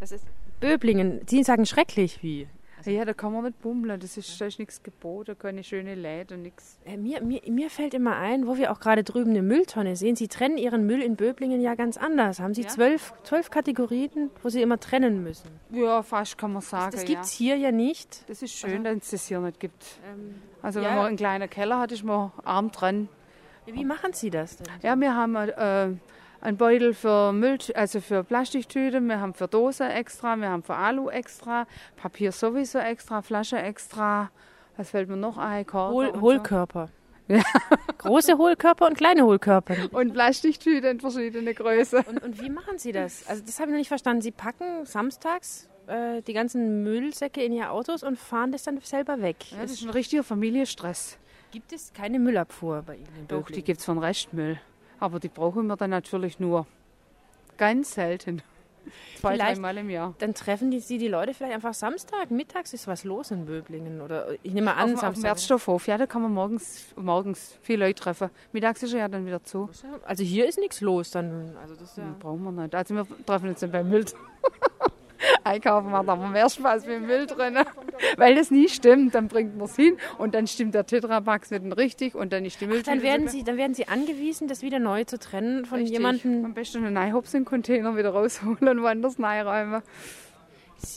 Das ist Böblingen. Sie sagen schrecklich wie. Ja, da kann man nicht bummeln. Das ist, da ist nichts geboten, keine schöne Läden, nichts. Äh, mir, mir, mir fällt immer ein, wo wir auch gerade drüben eine Mülltonne sehen. Sie trennen Ihren Müll in Böblingen ja ganz anders. Haben Sie Ja. zwölf, zwölf Kategorien, wo Sie immer trennen müssen? Ja, fast kann man sagen. Das ja. gibt es hier ja nicht. Das ist schön, dass es das hier nicht gibt. Ähm, Also Ja. wenn man einen kleinen Keller hat, ist man arm dran. wie machen Sie das denn? Ja, wir haben äh, einen Beutel für Müll, also für Plastiktüten, wir haben für Dose extra, wir haben für Alu extra, Papier sowieso extra, Flasche extra. Was fällt mir noch ein? Hohl, so. Hohlkörper. Große Hohlkörper und kleine Hohlkörper. Und Plastiktüten in verschiedene Größen. Und, und wie machen Sie das? Also das habe ich noch nicht verstanden. Sie packen samstags äh, die ganzen Müllsäcke in Ihr Autos und fahren das dann selber weg. Ja, das ist ein richtiger Familienstress. gibt es keine Müllabfuhr bei Ihnen Doch, die gibt es von Restmüll. Aber die brauchen wir dann natürlich nur ganz selten. Zwei, Vielleicht- dreimal im Jahr. Dann treffen die, Sie die Leute vielleicht einfach Samstag, mittags ist was los in Böblingen. Oder ich nehme an, Auf, auf dem Samstag. Wertstoffhof, ja, da kann man morgens, morgens viele Leute treffen. Mittags ist er ja dann wieder zu. Also hier ist nichts los dann. Also das ja Ja. Brauchen wir nicht. Also wir treffen uns dann beim Müll. Einkaufen macht aber mehr Spaß mit dem Müll drin. Weil das nie stimmt. Dann bringt man es hin und dann stimmt der Tetrapack nicht richtig und dann ist die Mülltüte. dann werden, so- Sie, dann werden Sie angewiesen, das wieder neu zu trennen von Richtig. jemandem. Am besten einen Einhopsen-Container wieder rausholen und woanders reinräumen.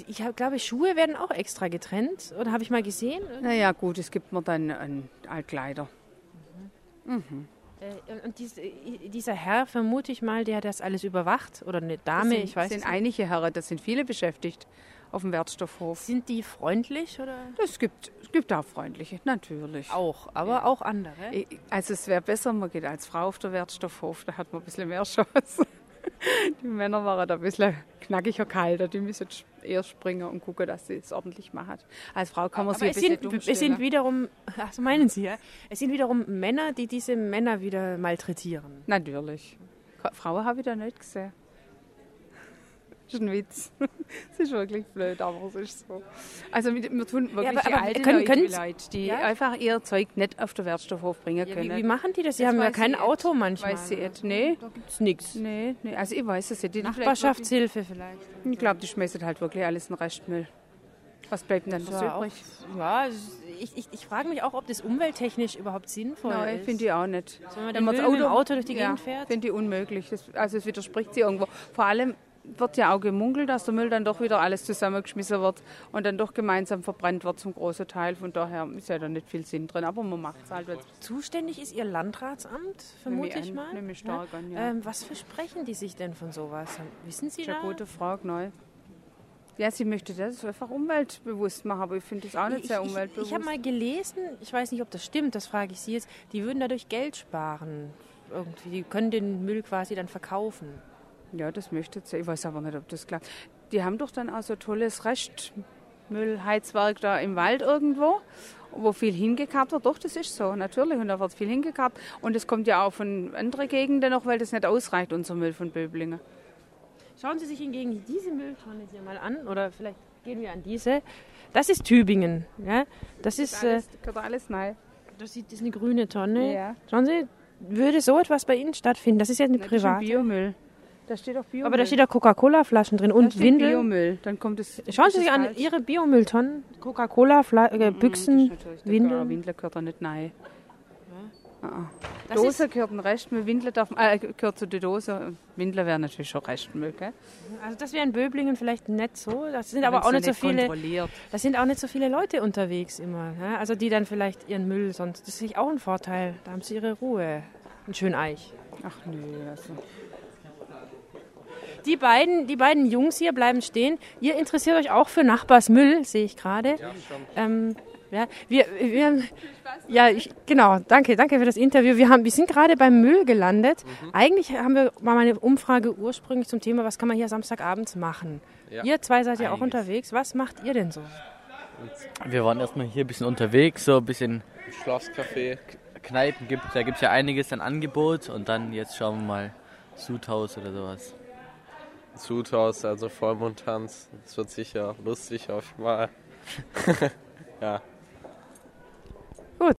Ich glaube, Schuhe werden auch extra getrennt. Oder habe ich mal gesehen? Naja, gut, es gibt mir dann Altkleider. Äh, Und dies, äh, dieser Herr, vermute ich mal, der das alles überwacht. Oder eine Dame, das sind, ich weiß sind es nicht. einige Herren, das sind viele beschäftigt auf dem Wertstoffhof. Sind die freundlich oder? Es gibt, es gibt auch freundliche, natürlich. Auch, aber auch andere. Also es wäre besser, man geht als Frau auf den Wertstoffhof, da hat man ein bisschen mehr Chance. Die Männer waren da ein bisschen knackiger kalter, die müssen eher springen und gucken, dass sie es ordentlich machen. Als Frau kann man sich ein bisschen sind, es sind stellen. wiederum, ach so meinen Sie, ja? Es sind wiederum Männer, die diese Männer wieder malträtieren. Natürlich. Frauen habe ich da nicht gesehen. Das ist ein Witz. Es ist wirklich blöd, aber es ist so. Also wir wir tun wirklich aber- die aber alten können- Leute, können- Leute, die Ja? einfach ihr Zeug nicht auf den Wertstoffhof bringen Ja, können. wie, wie machen die das? Sie Das haben ja kein Auto nicht. manchmal. Weiß sie nicht. Nee, Da gibt es nichts. nee, nee. Also ich weiß es nicht. Die Nachbarschaftshilfe vielleicht. Ich glaube, die schmeißen halt wirklich alles in Restmüll. Was bleibt denn dann Ja, übrig? ja, ich, ich, ich frage mich auch, ob das umwelttechnisch überhaupt sinnvoll Nein, ist. finde ich auch nicht. Wenn man Wenn man das Auto- Auto durch die ja, Gegend fährt. finde ich unmöglich. Das, also es widerspricht sie irgendwo. Vor allem wird ja auch gemunkelt, dass der Müll dann doch wieder alles zusammengeschmissen wird und dann doch gemeinsam verbrannt wird zum großen Teil. Von daher ist ja da nicht viel Sinn drin. Aber man macht es halt. Zuständig ist Ihr Landratsamt, vermute ich mal. nehme ich stark an, ja. Ähm, was versprechen die sich denn von sowas? Wissen Sie Das ist da? eine gute Frage, neu. Ja, sie möchte das einfach umweltbewusst machen, aber ich finde das auch nicht Ich, sehr ich, umweltbewusst. ich habe mal gelesen, ich weiß nicht, ob das stimmt, das frage ich Sie jetzt, die würden dadurch Geld sparen. Irgendwie, die können den Müll quasi dann verkaufen. Ja, das möchte sie. Ich weiß aber nicht, ob das klappt. Die haben doch dann auch so ein tolles Restmüllheizwerk da im Wald irgendwo, wo viel hingekarrt wird. Doch, das ist so, natürlich. Und da wird viel hingekarrt. Und es kommt ja auch von anderen Gegenden noch, weil das nicht ausreicht, unser Müll von Böblingen. Schauen Sie sich hingegen diese Mülltonne hier mal an, oder vielleicht gehen wir an diese. Das ist Tübingen. Ja? Das ist, äh, Alles, gehört alles rein. das ist das ist eine grüne Tonne. Ja. Schauen Sie, würde so etwas bei Ihnen stattfinden? Das ist ja eine Das ist ein private. Biomüll. Da steht auch Biomüll. Aber da steht auch Coca-Cola-Flaschen drin Da und steht Windeln. Biomüll. Dann kommt es. Schauen Sie sich an, falsch? Ihre Biomülltonnen, Coca-Cola, Fla- äh, Das Büchsen, ist natürlich- der Windeln. Windel gehört da nicht rein. Ah, Das Dose gehört ein Restmüll, Windel darf, äh, gehört zu der Dose. Windel wäre natürlich schon Restmüll, gell? Also das wäre in Böblingen vielleicht nicht so. Das sind aber auch nicht so viele. Das sind auch nicht so viele Leute unterwegs immer. Ne? Also die dann vielleicht ihren Müll sonst. Das ist natürlich auch ein Vorteil. Da haben sie ihre Ruhe. Ein schön Eich. Ach nö, also. Die beiden, die beiden Jungs hier bleiben stehen. Ihr interessiert euch auch für Nachbarsmüll, sehe ich gerade. Ähm, ja, wir, wir, ja, ich, genau. Danke, danke für das Interview. Wir haben, wir sind gerade beim Müll gelandet. Eigentlich haben wir mal eine Umfrage ursprünglich zum Thema, was kann man hier Samstagabends machen. Ja. Ihr zwei seid ja auch unterwegs. Was macht ihr denn so? Wir waren erstmal hier ein bisschen unterwegs, so ein bisschen Schlafscafé, Kneipen gibt da gibt es ja einiges an Angebot und dann jetzt schauen wir mal Sudhaus oder sowas. Zuthaus, also Vollmondtanz. Das wird sicher lustig auf mal. ja.